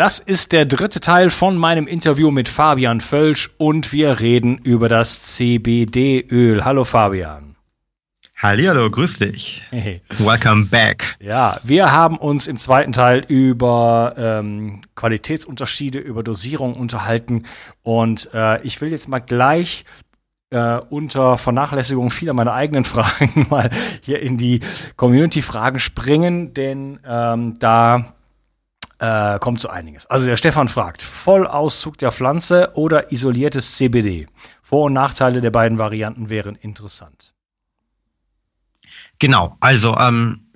das ist der dritte Teil von meinem Interview mit Fabian Völsch und wir reden über das CBD-Öl. Hallo Fabian. Hallihallo, grüß dich. Hey. Welcome back. Ja, wir haben uns im zweiten Teil über ähm, Qualitätsunterschiede, über Dosierung unterhalten und äh, ich will jetzt mal gleich äh, unter Vernachlässigung vieler meiner eigenen Fragen mal hier in die Community-Fragen springen, denn ähm, da äh, kommt so einiges. Also der Stefan fragt, Vollauszug der Pflanze oder isoliertes CBD? Vor- und Nachteile der beiden Varianten wären interessant. Genau, also ähm,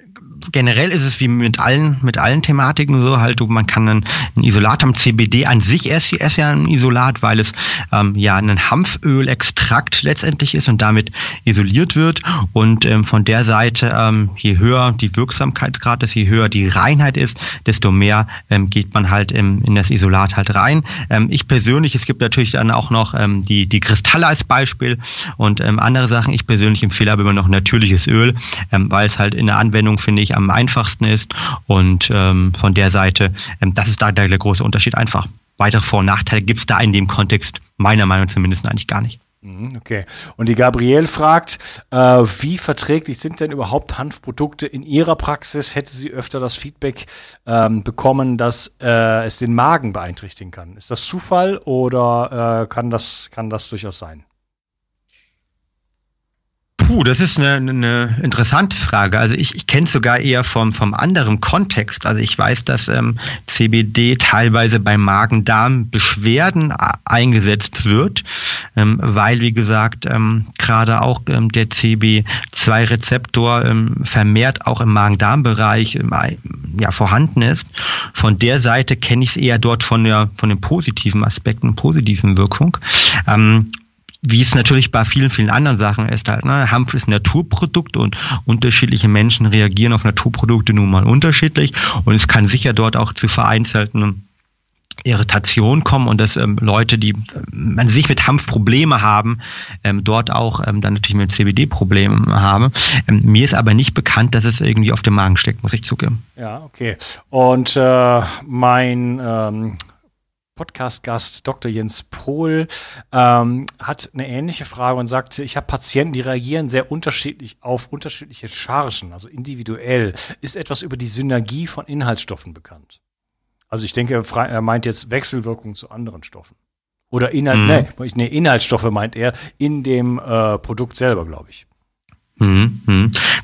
generell ist es wie mit allen, mit allen Thematiken so halt, man kann ein, ein Isolat haben. CBD an sich ist, ist ja ein Isolat, weil es ähm, ja ein Hanfölextrakt letztendlich ist und damit isoliert wird. Und ähm, von der Seite, ähm, je höher die Wirksamkeitsgrad ist, je höher die Reinheit ist, desto mehr ähm, geht man halt in das Isolat halt rein. Ähm, ich persönlich, es gibt natürlich dann auch noch ähm, die, die Kristalle als Beispiel und andere Sachen. Ich persönlich empfehle aber immer noch natürliches Öl, weil es halt in der Anwendung, finde ich, am einfachsten ist. Und ähm, von der Seite, ähm, das ist da der, der große Unterschied einfach. Weitere Vor- und Nachteile gibt es da in dem Kontext meiner Meinung zumindest eigentlich gar nicht. Mhm, okay. Und die Gabrielle fragt, äh, wie verträglich sind denn überhaupt Hanfprodukte in ihrer Praxis? Hätte sie öfter das Feedback ähm, bekommen, dass äh, es den Magen beeinträchtigen kann? Ist das Zufall oder äh, kann, das, kann das durchaus sein? Puh, das ist eine, eine interessante Frage. Also ich, ich kenne es sogar eher vom, vom anderen Kontext. Also ich weiß, dass ähm, CBD teilweise bei Magen-Darm-Beschwerden eingesetzt wird, ähm, weil, wie gesagt, ähm, gerade auch ähm, der CB2-Rezeptor ähm, vermehrt auch im Magen-Darm-Bereich ähm, ja, vorhanden ist. Von der Seite kenne ich es eher dort von, der, von den positiven Aspekten, positiven Wirkung. Ähm, wie es natürlich bei vielen, vielen anderen Sachen ist halt, ne? Hanf ist ein Naturprodukt und unterschiedliche Menschen reagieren auf Naturprodukte nun mal unterschiedlich und es kann sicher dort auch zu vereinzelten Irritation kommen und dass ähm, Leute, die an sich mit Hanf Probleme haben, ähm, dort auch ähm, dann natürlich mit CBD Probleme haben. Ähm, mir ist aber nicht bekannt, dass es irgendwie auf dem Magen steckt, muss ich zugeben. Ja, okay. Und äh, mein ähm, Podcast-Gast Dr. Jens Pohl ähm, hat eine ähnliche Frage und sagte, ich habe Patienten, die reagieren sehr unterschiedlich auf unterschiedliche Chargen, also individuell. Ist etwas über die Synergie von Inhaltsstoffen bekannt? Also ich denke, er meint jetzt Wechselwirkung zu anderen Stoffen. Oder Inhalt, mhm. nee, nee, Inhaltsstoffe meint er in dem äh, Produkt selber, glaube ich. Hm, hm.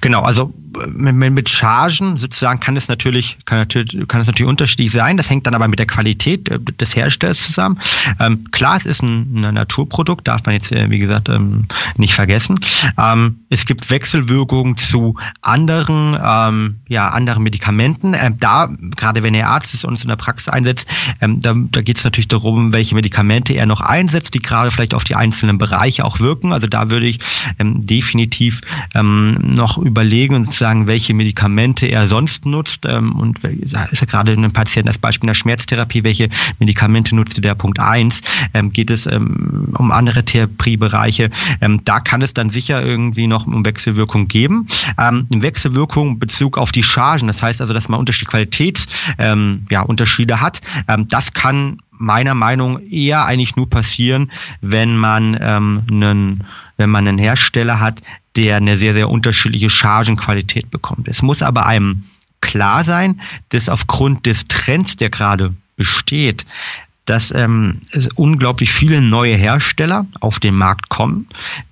Genau, also mit, mit Chargen sozusagen kann es natürlich, kann natürlich, kann es natürlich unterschiedlich sein. Das hängt dann aber mit der Qualität äh, des Herstellers zusammen. Ähm, klar, es ist ein, ein, Naturprodukt, darf man jetzt, äh, wie gesagt, ähm, nicht vergessen. Ähm, es gibt Wechselwirkungen zu anderen, ähm, ja, anderen Medikamenten. Ähm, da, gerade wenn der Arzt es uns in der Praxis einsetzt, ähm, da, da geht es natürlich darum, welche Medikamente er noch einsetzt, die gerade vielleicht auf die einzelnen Bereiche auch wirken. Also da würde ich definitiv noch überlegen und sagen, welche Medikamente er sonst nutzt. Ähm, und ist ja gerade ein Patient als Beispiel in der Schmerztherapie, welche Medikamente nutzt der Punkt 1, ähm, geht es ähm, um andere Therapiebereiche, ähm, da kann es dann sicher irgendwie noch um Wechselwirkung geben. Ähm, Wechselwirkung Bezug auf die Chargen, das heißt also, dass man unterschiedliche Qualitätsunterschiede ähm, ja, Unterschiede hat, ähm, das kann meiner Meinung eher eigentlich nur passieren, wenn man ähm, einen, wenn man einen Hersteller hat, der eine sehr, sehr unterschiedliche Chargenqualität bekommt. Es muss aber einem klar sein, dass aufgrund des Trends, der gerade besteht, dass ähm, es unglaublich viele neue Hersteller auf den Markt kommen,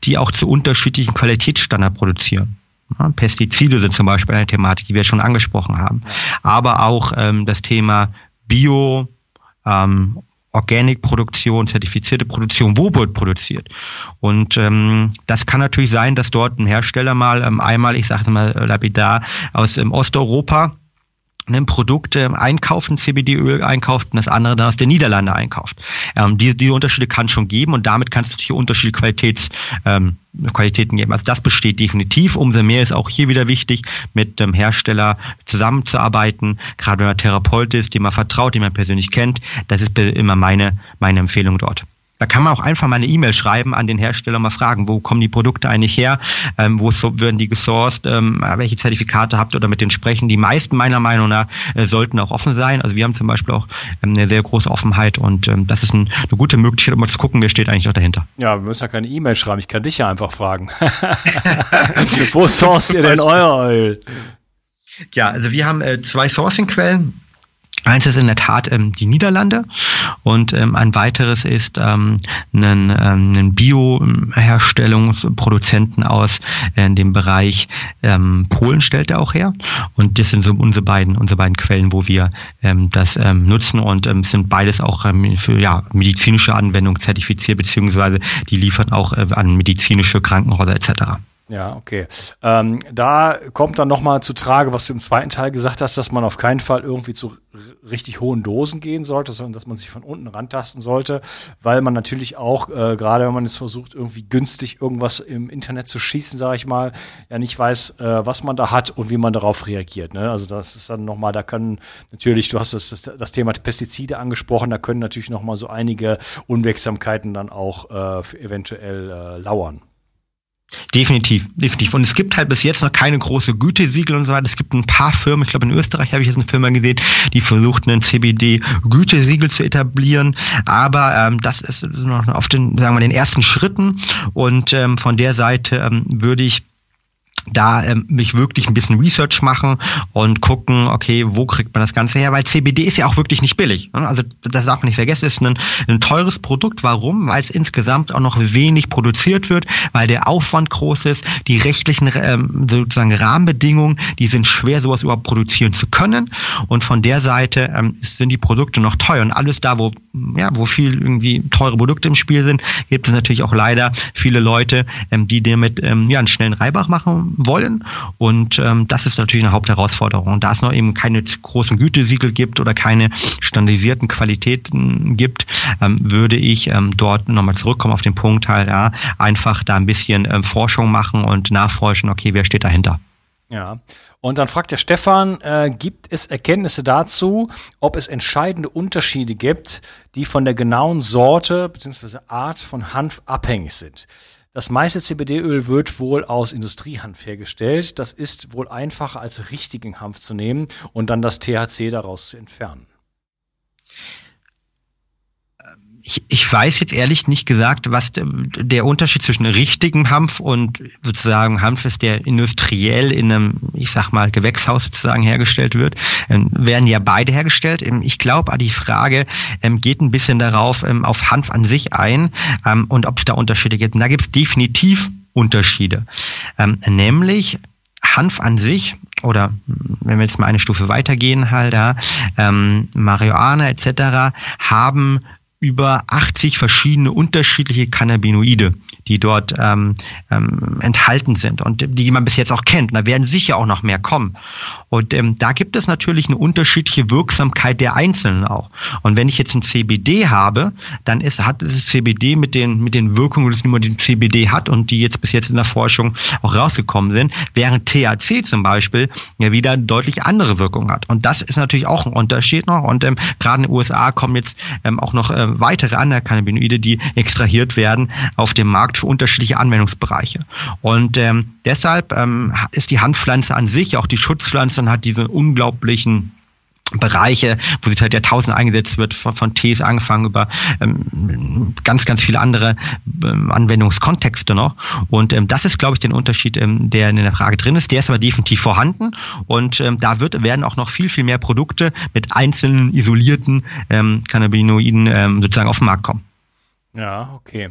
die auch zu unterschiedlichen Qualitätsstandards produzieren. Ja, Pestizide sind zum Beispiel eine Thematik, die wir schon angesprochen haben. Aber auch ähm, das Thema Bio, ähm, Organic-Produktion, zertifizierte Produktion, wo wird produziert. Und ähm, das kann natürlich sein, dass dort ein Hersteller mal ähm, einmal, ich sage mal lapidar, aus ähm, Osteuropa ein Produkt äh, einkauft, ein CBD-Öl einkauft und das andere dann aus den Niederlanden einkauft. Ähm, diese, diese Unterschiede kann es schon geben und damit kann es natürlich unterschiedliche Qualitäts, ähm, Qualitäten geben. Also das besteht definitiv. Umso mehr ist auch hier wieder wichtig, mit dem Hersteller zusammenzuarbeiten, gerade wenn man Therapeut ist, dem man vertraut, den man persönlich kennt. Das ist immer meine, meine Empfehlung dort. Da kann man auch einfach mal eine E-Mail schreiben an den Hersteller, mal fragen, wo kommen die Produkte eigentlich her, ähm, wo so, werden die gesourced, ähm, welche Zertifikate habt ihr oder mit denen sprechen. Die meisten meiner Meinung nach äh, sollten auch offen sein. Also wir haben zum Beispiel auch ähm, eine sehr große Offenheit und ähm, das ist ein, eine gute Möglichkeit, um mal zu gucken, wer steht eigentlich auch dahinter. Ja, wir müssen ja keine E-Mail schreiben. Ich kann dich ja einfach fragen. wo sourced ihr denn euer Öl? Ja, also wir haben äh, zwei Sourcing-Quellen. Eins ist in der Tat ähm, die Niederlande und ähm, ein weiteres ist ähm, ein, ähm, ein Bio-Herstellungsproduzenten aus äh, dem Bereich ähm, Polen stellt er auch her. Und das sind so unsere beiden, unsere beiden Quellen, wo wir ähm, das ähm, nutzen und ähm, sind beides auch ähm, für ja, medizinische Anwendungen zertifiziert, beziehungsweise die liefern auch äh, an medizinische Krankenhäuser etc. Ja, okay. Ähm, da kommt dann nochmal zu Trage, was du im zweiten Teil gesagt hast, dass man auf keinen Fall irgendwie zu richtig hohen Dosen gehen sollte, sondern dass man sich von unten rantasten sollte, weil man natürlich auch, äh, gerade wenn man jetzt versucht, irgendwie günstig irgendwas im Internet zu schießen, sage ich mal, ja nicht weiß, äh, was man da hat und wie man darauf reagiert. Ne? Also das ist dann nochmal, da können natürlich, du hast das, das, das Thema Pestizide angesprochen, da können natürlich nochmal so einige Unwegsamkeiten dann auch äh, eventuell äh, lauern. Definitiv, definitiv. Und es gibt halt bis jetzt noch keine große Gütesiegel und so weiter. Es gibt ein paar Firmen, ich glaube in Österreich habe ich jetzt eine Firma gesehen, die versucht, einen CBD-Gütesiegel zu etablieren. Aber ähm, das ist noch auf den, sagen wir, den ersten Schritten. Und ähm, von der Seite ähm, würde ich da ähm, mich wirklich ein bisschen Research machen und gucken, okay, wo kriegt man das Ganze her? Weil CBD ist ja auch wirklich nicht billig. Ne? Also das darf man nicht vergessen, ist ein, ein teures Produkt. Warum? Weil es insgesamt auch noch wenig produziert wird, weil der Aufwand groß ist, die rechtlichen ähm, sozusagen Rahmenbedingungen, die sind schwer, sowas überhaupt produzieren zu können. Und von der Seite ähm, sind die Produkte noch teuer. Und alles da, wo ja, wo viel irgendwie teure Produkte im Spiel sind, gibt es natürlich auch leider viele Leute, ähm, die damit ähm, ja einen schnellen Reibach machen wollen. Und ähm, das ist natürlich eine Hauptherausforderung. Da es noch eben keine großen Gütesiegel gibt oder keine standardisierten Qualitäten gibt, ähm, würde ich ähm, dort nochmal zurückkommen auf den Punkt halt, ja, einfach da ein bisschen ähm, Forschung machen und nachforschen, okay, wer steht dahinter. Ja. Und dann fragt der Stefan, äh, gibt es Erkenntnisse dazu, ob es entscheidende Unterschiede gibt, die von der genauen Sorte bzw. Art von Hanf abhängig sind? Das meiste CBD-Öl wird wohl aus Industriehanf hergestellt. Das ist wohl einfacher als richtigen Hanf zu nehmen und dann das THC daraus zu entfernen ich, ich weiß jetzt ehrlich nicht gesagt, was der Unterschied zwischen richtigem Hanf und sozusagen Hanf ist, der industriell in einem, ich sag mal, Gewächshaus sozusagen hergestellt wird, ähm, werden ja beide hergestellt. Ähm, ich glaube, die Frage ähm, geht ein bisschen darauf, ähm, auf Hanf an sich ein ähm, und ob es da Unterschiede gibt. Und da gibt es definitiv Unterschiede. Ähm, nämlich Hanf an sich oder wenn wir jetzt mal eine Stufe weitergehen halt, ja, ähm, Marihuana etc. haben über 80 verschiedene unterschiedliche Cannabinoide die dort ähm, ähm, enthalten sind und die man bis jetzt auch kennt. Und da werden sicher auch noch mehr kommen. Und ähm, da gibt es natürlich eine unterschiedliche Wirksamkeit der Einzelnen auch. Und wenn ich jetzt ein CBD habe, dann ist, hat es CBD mit den, mit den Wirkungen, die nur den CBD hat und die jetzt bis jetzt in der Forschung auch rausgekommen sind, während THC zum Beispiel ja wieder deutlich andere Wirkung hat. Und das ist natürlich auch ein Unterschied noch. Und ähm, gerade in den USA kommen jetzt ähm, auch noch äh, weitere andere Cannabinoide, die extrahiert werden auf dem Markt für unterschiedliche Anwendungsbereiche. Und ähm, deshalb ähm, ist die Handpflanze an sich, auch die Schutzpflanze, hat diese unglaublichen Bereiche, wo sie seit Jahrtausenden eingesetzt wird, von, von Tees angefangen über ähm, ganz, ganz viele andere ähm, Anwendungskontexte noch. Und ähm, das ist, glaube ich, der Unterschied, ähm, der in der Frage drin ist. Der ist aber definitiv vorhanden und ähm, da wird, werden auch noch viel, viel mehr Produkte mit einzelnen isolierten ähm, Cannabinoiden ähm, sozusagen auf den Markt kommen. Ja, okay.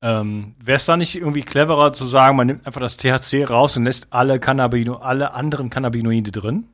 Ähm, Wäre es da nicht irgendwie cleverer zu sagen, man nimmt einfach das THC raus und lässt alle Cannabino, alle anderen Cannabinoide drin?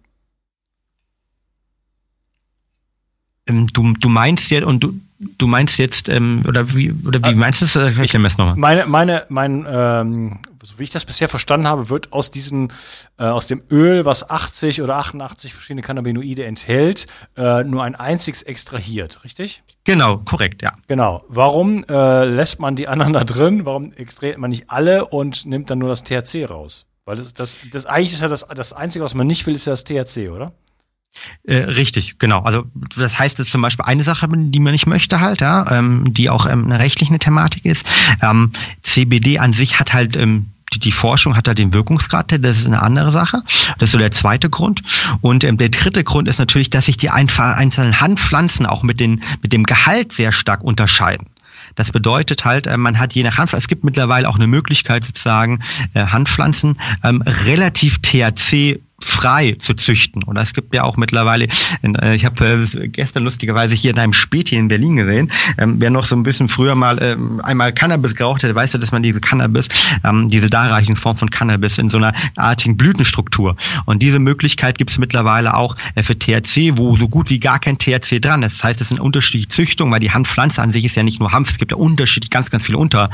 Ähm, du, du meinst jetzt und du, du meinst jetzt ähm, oder wie oder wie äh, meinst du es? Äh, ich, ich nochmal. Meine meine mein ähm, so wie ich das bisher verstanden habe, wird aus diesen äh, aus dem Öl, was 80 oder 88 verschiedene Cannabinoide enthält, äh, nur ein einziges extrahiert, richtig? Genau, korrekt, ja. Genau. Warum äh, lässt man die anderen da drin? Warum extrahiert man nicht alle und nimmt dann nur das THC raus? Weil das, das, das eigentlich ist ja das, das Einzige, was man nicht will, ist ja das THC, oder? Äh, richtig, genau. Also das heißt, es zum Beispiel eine Sache, die man nicht möchte halt, ja, ähm, die auch ähm, eine rechtliche Thematik ist. Ähm, CBD an sich hat halt ähm, die, Forschung hat da den Wirkungsgrad, das ist eine andere Sache. Das ist so der zweite Grund. Und ähm, der dritte Grund ist natürlich, dass sich die einzelnen Handpflanzen auch mit, den, mit dem Gehalt sehr stark unterscheiden. Das bedeutet halt, äh, man hat je nach Handpflanze, es gibt mittlerweile auch eine Möglichkeit sozusagen, äh, Handpflanzen ähm, relativ THC frei zu züchten. Und es gibt ja auch mittlerweile, äh, ich habe äh, gestern lustigerweise hier in einem Späti in Berlin gesehen, ähm, wer noch so ein bisschen früher mal ähm, einmal Cannabis geraucht hat, weiß ja, dass man diese Cannabis, ähm, diese Darreichungsform von Cannabis in so einer artigen Blütenstruktur. Und diese Möglichkeit gibt es mittlerweile auch äh, für THC, wo so gut wie gar kein THC dran ist. Das heißt, es sind unterschiedliche Züchtungen, weil die Hanfpflanze an sich ist ja nicht nur Hanf, es gibt ja unterschiedlich ganz, ganz viele Unter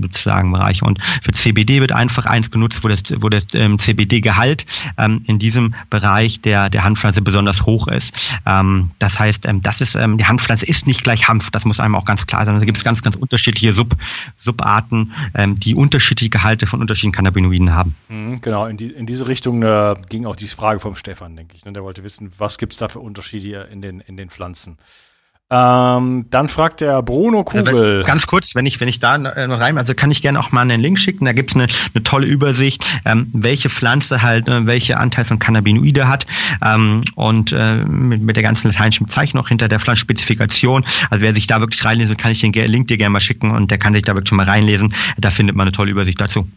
sozusagen Bereiche. Und für CBD wird einfach eins genutzt, wo das, wo das CBD-Gehalt ähm, in diesem Bereich der, der Handpflanze besonders hoch ist. Ähm, das heißt, ähm, das ist, ähm, die Handpflanze ist nicht gleich Hanf, das muss einem auch ganz klar sein. Da gibt es ganz, ganz unterschiedliche Sub, Subarten, ähm, die unterschiedliche Gehalte von unterschiedlichen Cannabinoiden haben. Mhm, genau, in, die, in diese Richtung äh, ging auch die Frage vom Stefan, denke ich. Ne? Der wollte wissen, was gibt es da für Unterschiede in den, in den Pflanzen. Ähm, dann fragt der Bruno also Kugel. Also ganz kurz, wenn ich, wenn ich da äh, noch rein, also kann ich gerne auch mal einen Link schicken. Da gibt's eine, eine tolle Übersicht, ähm, welche Pflanze halt, äh, welche Anteil von Cannabinoide hat ähm, und äh, mit, mit der ganzen lateinischen Bezeichnung hinter der Pflanzenspezifikation. Also wer sich da wirklich reinlesen, kann ich den Link dir gerne mal schicken und der kann sich da wirklich schon mal reinlesen. Da findet man eine tolle Übersicht dazu.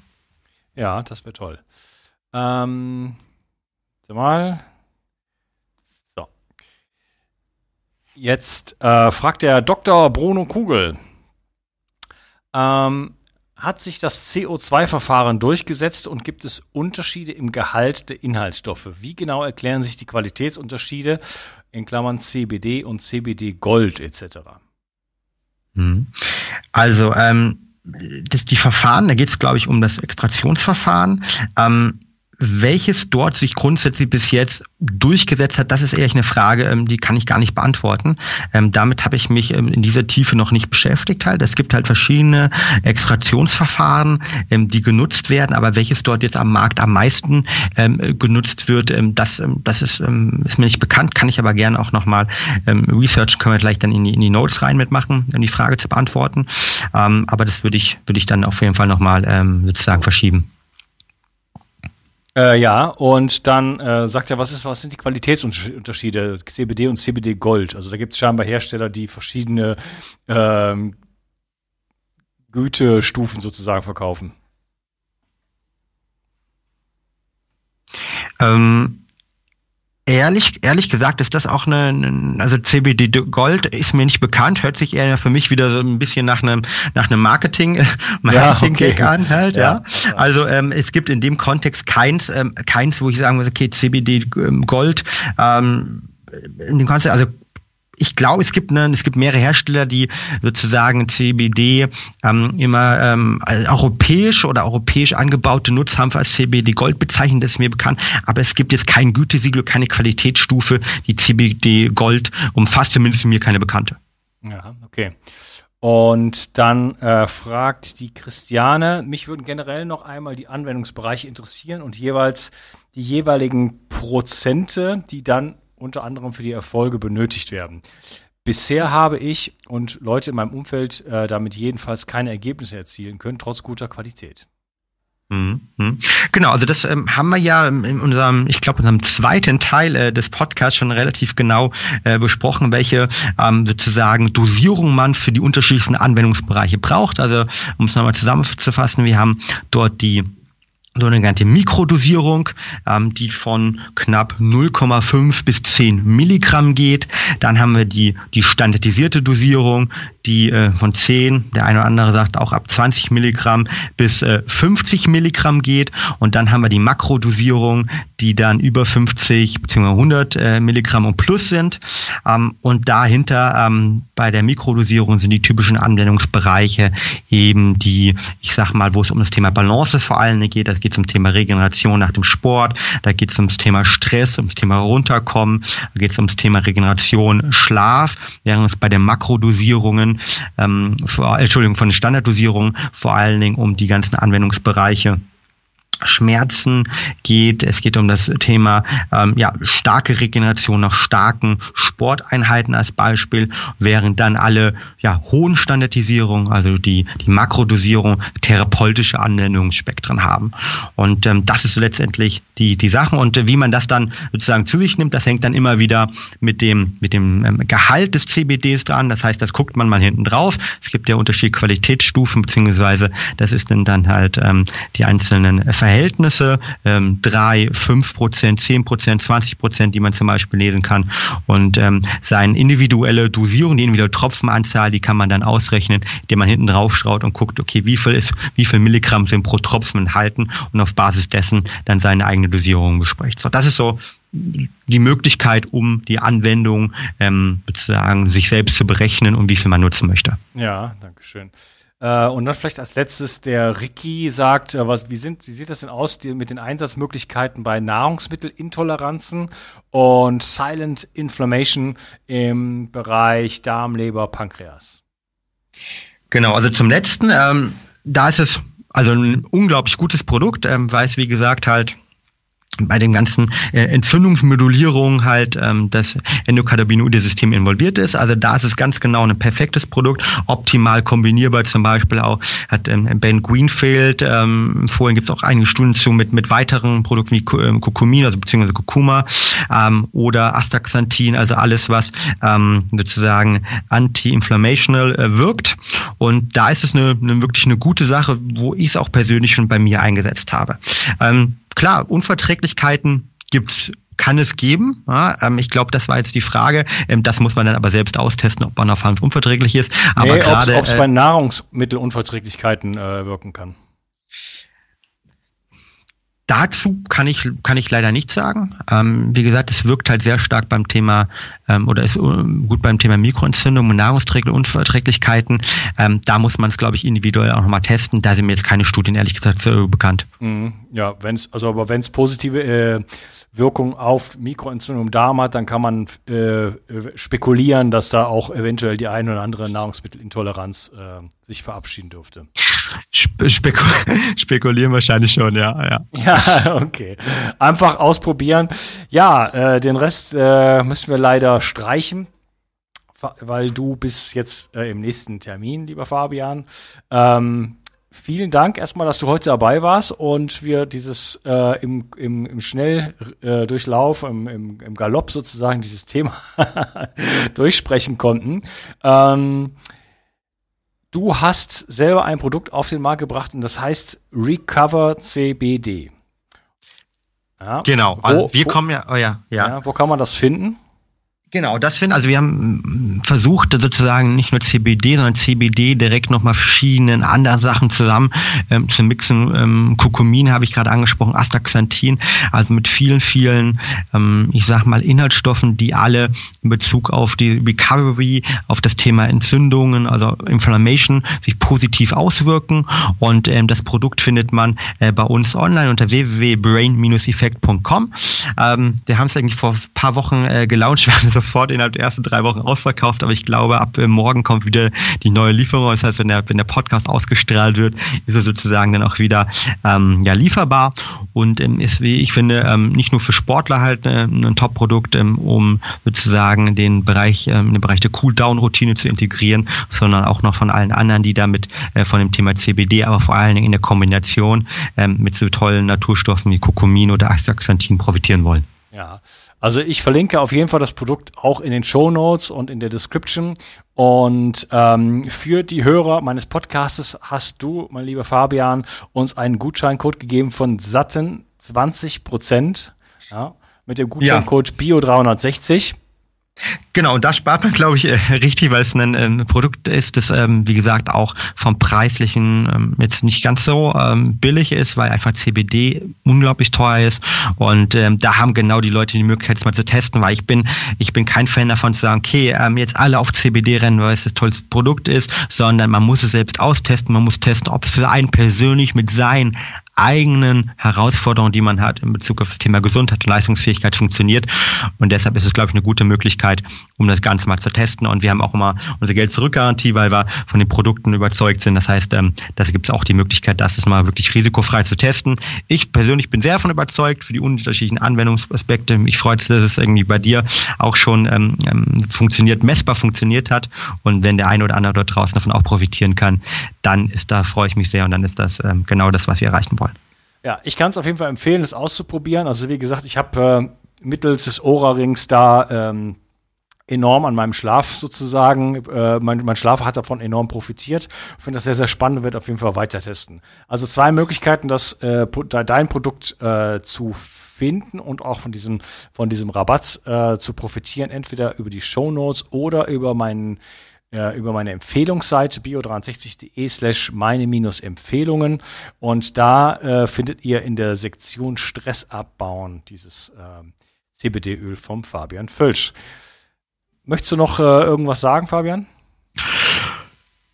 Ja, das wäre toll. Ähm, mal. Jetzt äh, fragt der Dr. Bruno Kugel. Ähm, hat sich das CO2-Verfahren durchgesetzt und gibt es Unterschiede im Gehalt der Inhaltsstoffe? Wie genau erklären sich die Qualitätsunterschiede in Klammern CBD und CBD Gold etc.? Hm. Also ähm, das, die Verfahren, da geht es glaube ich um das Extraktionsverfahren. Ähm, welches dort sich grundsätzlich bis jetzt durchgesetzt hat, das ist ehrlich eine Frage, ähm, die kann ich gar nicht beantworten. Ähm, damit habe ich mich ähm, in dieser Tiefe noch nicht beschäftigt. Halt. Es gibt halt verschiedene Extraktionsverfahren, die genutzt werden, aber welches dort jetzt am Markt am meisten genutzt wird, das, das ist, ist mir nicht bekannt, kann ich aber gerne auch nochmal researchen, können wir gleich dann in die, in die Notes rein mitmachen, um die Frage zu beantworten. aber das würde ich, würde ich dann auf jeden Fall nochmal sozusagen verschieben. Äh, ja, und dann äh, sagt er, was ist, was sind die Qualitätsunterschiede CBD und CBD Gold? Also da gibt es scheinbar Hersteller, die verschiedene ähm, Gütestufen sozusagen verkaufen. Ähm, Ehrlich, ehrlich gesagt ist das auch eine, also CBD Gold ist mir nicht bekannt, hört sich eher für mich wieder so ein bisschen nach einem, nach einem Marketing, Marketing ja, okay. an halt, ja. ja. Also ähm, es gibt in dem Kontext keins, ähm, keins, wo ich sagen muss, okay, CBD ähm, Gold, ähm, in dem Kontext, also ich glaube, es gibt, ne, es gibt mehrere Hersteller, die sozusagen CBD ähm, immer ähm, europäisch oder europäisch angebaute Nutzhanf als CBD Gold bezeichnen, das ist mir bekannt. Aber es gibt jetzt kein Gütesiegel, keine Qualitätsstufe, die CBD Gold umfasst, zumindest mir keine bekannte. Ja, okay. Und dann äh, fragt die Christiane, mich würden generell noch einmal die Anwendungsbereiche interessieren und jeweils die jeweiligen Prozente, die dann unter anderem für die Erfolge benötigt werden. Bisher habe ich und Leute in meinem Umfeld äh, damit jedenfalls keine Ergebnisse erzielen können, trotz guter Qualität. Mhm, mhm. Genau, also das ähm, haben wir ja in unserem, ich glaube, unserem zweiten Teil äh, des Podcasts schon relativ genau äh, besprochen, welche ähm, sozusagen Dosierung man für die unterschiedlichsten Anwendungsbereiche braucht. Also um es nochmal zusammenzufassen, wir haben dort die sogenannte Mikrodosierung, ähm, die von knapp 0,5 bis 10 Milligramm geht. Dann haben wir die, die standardisierte Dosierung, die äh, von 10, der eine oder andere sagt auch ab 20 Milligramm bis äh, 50 Milligramm geht. Und dann haben wir die Makrodosierung, die dann über 50 bzw. 100 äh, Milligramm und plus sind. Ähm, und dahinter ähm, bei der Mikrodosierung sind die typischen Anwendungsbereiche eben die, ich sag mal, wo es um das Thema Balance vor allem geht. Das geht zum Thema Regeneration nach dem Sport. Da geht es ums Thema Stress, ums Thema Runterkommen. Da geht es ums Thema Regeneration, Schlaf. Während es bei den Makrodosierungen, ähm, vor, Entschuldigung, von Standarddosierungen vor allen Dingen um die ganzen Anwendungsbereiche Schmerzen geht. Es geht um das Thema ähm, ja, starke Regeneration nach starken Sporteinheiten als Beispiel, während dann alle ja, hohen Standardisierungen, also die, die Makrodosierung, therapeutische Anwendungsspektren haben. Und ähm, das ist letztendlich die, die Sachen. Und äh, wie man das dann sozusagen zu sich nimmt, das hängt dann immer wieder mit dem, mit dem ähm, Gehalt des CBDs dran. Das heißt, das guckt man mal hinten drauf. Es gibt ja unterschiedliche Qualitätsstufen, beziehungsweise das ist dann, dann halt ähm, die einzelnen Verhältnisse Verhältnisse, ähm, 3, 5 Prozent, 10 Prozent, 20 Prozent, die man zum Beispiel lesen kann. Und ähm, seine individuelle Dosierung, die individuelle Tropfenanzahl, die kann man dann ausrechnen, indem man hinten drauf schaut und guckt, okay, wie viel ist, wie viel Milligramm sind pro Tropfen enthalten und auf Basis dessen dann seine eigene Dosierung bespricht. So, das ist so die Möglichkeit, um die Anwendung ähm, sozusagen sich selbst zu berechnen und wie viel man nutzen möchte. Ja, danke schön. Äh, und dann vielleicht als letztes der Ricky sagt, äh, was, wie, sind, wie sieht das denn aus die, mit den Einsatzmöglichkeiten bei Nahrungsmittelintoleranzen und Silent Inflammation im Bereich Darm, Leber, Pankreas? Genau, also zum letzten, ähm, da ist es also ein unglaublich gutes Produkt, ähm, weil es wie gesagt halt bei dem ganzen äh, Entzündungsmodulierung halt ähm, das Endokannabinoide-System involviert ist. Also da ist es ganz genau ein perfektes Produkt, optimal kombinierbar zum Beispiel auch, hat ähm, Ben Greenfield ähm, empfohlen, gibt es auch einige Studien zu mit, mit weiteren Produkten wie ähm, Kurkumin, also beziehungsweise Kurkuma ähm, oder Astaxanthin, also alles, was ähm, sozusagen anti-inflammational äh, wirkt. Und da ist es eine, eine wirklich eine gute Sache, wo ich es auch persönlich schon bei mir eingesetzt habe. Ähm, klar, Unverträglichkeiten gibt's kann es geben. Ja, ähm, ich glaube, das war jetzt die Frage. Ähm, das muss man dann aber selbst austesten, ob man auf Hanf unverträglich ist. Aber nee, gerade ob es äh, bei Nahrungsmittelunverträglichkeiten äh, wirken kann. Dazu kann ich, kann ich leider nichts sagen. Ähm, wie gesagt, es wirkt halt sehr stark beim Thema ähm, oder ist äh, gut beim Thema Mikroentzündung und Nahrungsträgerunverträglichkeiten. Ähm, da muss man es, glaube ich, individuell auch nochmal testen. Da sind mir jetzt keine Studien, ehrlich gesagt, so bekannt. Mhm, ja, es, also aber wenn es positive äh, Wirkung auf Mikroentzündung im Darm hat, dann kann man äh, spekulieren, dass da auch eventuell die eine oder andere Nahrungsmittelintoleranz äh, sich verabschieden dürfte. Spekul spekulieren wahrscheinlich schon, ja, ja. Ja, okay. Einfach ausprobieren. Ja, äh, den Rest äh, müssen wir leider streichen, weil du bist jetzt äh, im nächsten Termin, lieber Fabian. Ähm, vielen Dank erstmal, dass du heute dabei warst und wir dieses äh, im, im, im Schnelldurchlauf, im, im, im Galopp sozusagen dieses Thema durchsprechen konnten. Ähm, du hast selber ein Produkt auf den Markt gebracht und das heißt Recover CBD. Ja. Genau, wo, also wir wo, kommen ja, oh ja, ja, ja. Wo kann man das finden? Genau, das finden, also wir haben versucht sozusagen nicht nur CBD, sondern CBD direkt nochmal verschiedenen anderen Sachen zusammen ähm, zu mixen. Ähm, Kurkumin habe ich gerade angesprochen, Astaxanthin, also mit vielen, vielen, ähm, ich sag mal, Inhaltsstoffen, die alle in Bezug auf die Recovery, auf das Thema Entzündungen, also Inflammation, sich positiv auswirken. Und ähm, das Produkt findet man äh, bei uns online unter www.brain-effekt.com. Ähm, wir haben es eigentlich vor ein paar Wochen äh, gelauncht. sofort innerhalb der ersten drei Wochen ausverkauft, aber ich glaube, ab äh, morgen kommt wieder die neue Lieferung. Das heißt, wenn der, wenn der Podcast ausgestrahlt wird, ist er sozusagen dann auch wieder ähm, ja, lieferbar und ähm, ist, wie ich finde, ähm, nicht nur für Sportler halt äh, ein Top-Produkt, ähm, um sozusagen den Bereich, ähm, den Bereich der Cool-Down-Routine zu integrieren, sondern auch noch von allen anderen, die damit äh, von dem Thema CBD, aber vor allen Dingen in der Kombination ähm, mit so tollen Naturstoffen wie Kokumin oder Astaxanthin profitieren wollen. Ja, also ich verlinke auf jeden Fall das Produkt auch in den Show Notes und in der Description. Und ähm, für die Hörer meines Podcastes hast du, mein lieber Fabian, uns einen Gutscheincode gegeben von satten 20 Prozent. Ja, mit dem Gutscheincode ja. Bio360. Genau, und da spart man, glaube ich, äh, richtig, weil es ein ähm, Produkt ist, das, ähm, wie gesagt, auch vom Preislichen ähm, jetzt nicht ganz so ähm, billig ist, weil einfach CBD unglaublich teuer ist. Und ähm, da haben genau die Leute die Möglichkeit, es mal zu testen, weil ich bin, ich bin kein Fan davon zu sagen, okay, ähm, jetzt alle auf CBD rennen, weil es das tollste Produkt ist, sondern man muss es selbst austesten, man muss testen, ob es für einen persönlich mit seinen eigenen Herausforderungen, die man hat in Bezug auf das Thema Gesundheit und Leistungsfähigkeit funktioniert. Und deshalb ist es, glaube ich, eine gute Möglichkeit, um das Ganze mal zu testen. Und wir haben auch immer unsere Geld-Zurück-Garantie, weil wir von den Produkten überzeugt sind. Das heißt, ähm, da gibt es auch die Möglichkeit, das ist mal wirklich risikofrei zu testen. Ich persönlich bin sehr davon überzeugt für die unterschiedlichen Anwendungsaspekte. Mich freut es, dass es irgendwie bei dir auch schon ähm, ähm, funktioniert, messbar funktioniert hat. Und wenn der eine oder andere dort draußen davon auch profitieren kann, dann ist da, freue ich mich sehr und dann ist das ähm, genau das, was wir erreichen wollen. Ja, ich kann es auf jeden Fall empfehlen, es auszuprobieren. Also wie gesagt, ich habe äh, mittels des Ora-Rings da ähm, enorm an meinem Schlaf sozusagen, äh, mein, mein Schlaf hat davon enorm profitiert. Ich finde das sehr, sehr spannend und werde auf jeden Fall weiter testen. Also zwei Möglichkeiten, das äh, dein Produkt äh, zu finden und auch von diesem, von diesem Rabatt äh, zu profitieren, entweder über die Show Notes oder über meinen äh, über meine Empfehlungsseite bio63.de slash meine-empfehlungen und da äh, findet ihr in der Sektion Stress abbauen dieses äh, CBD-Öl vom Fabian Völsch. Möchtest du noch äh, irgendwas sagen, Fabian?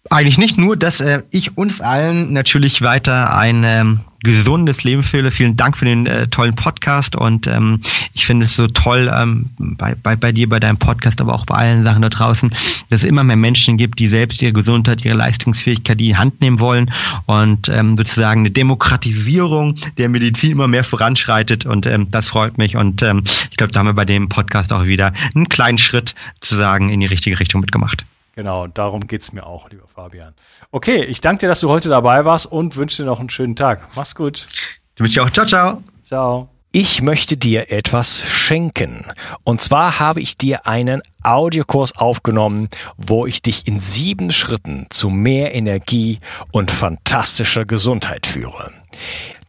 Eigentlich nicht nur, dass äh, ich uns allen natürlich weiter ein ähm, gesundes Leben fühle. Vielen Dank für den äh, tollen Podcast und ähm, ich finde es so toll ähm, bei, bei, bei dir, bei deinem Podcast, aber auch bei allen Sachen da draußen, dass es immer mehr Menschen gibt, die selbst ihre Gesundheit, ihre Leistungsfähigkeit in die Hand nehmen wollen und ähm, sozusagen eine Demokratisierung der Medizin immer mehr voranschreitet und ähm, das freut mich und ähm, ich glaube, da haben wir bei dem Podcast auch wieder einen kleinen Schritt zu sagen in die richtige Richtung mitgemacht. Genau, darum geht's mir auch, lieber Fabian. Okay, ich danke dir, dass du heute dabei warst und wünsche dir noch einen schönen Tag. Mach's gut. Du wünsche dir auch. Ciao, ciao. Ciao. Ich möchte dir etwas schenken. Und zwar habe ich dir einen Audiokurs aufgenommen, wo ich dich in sieben Schritten zu mehr Energie und fantastischer Gesundheit führe.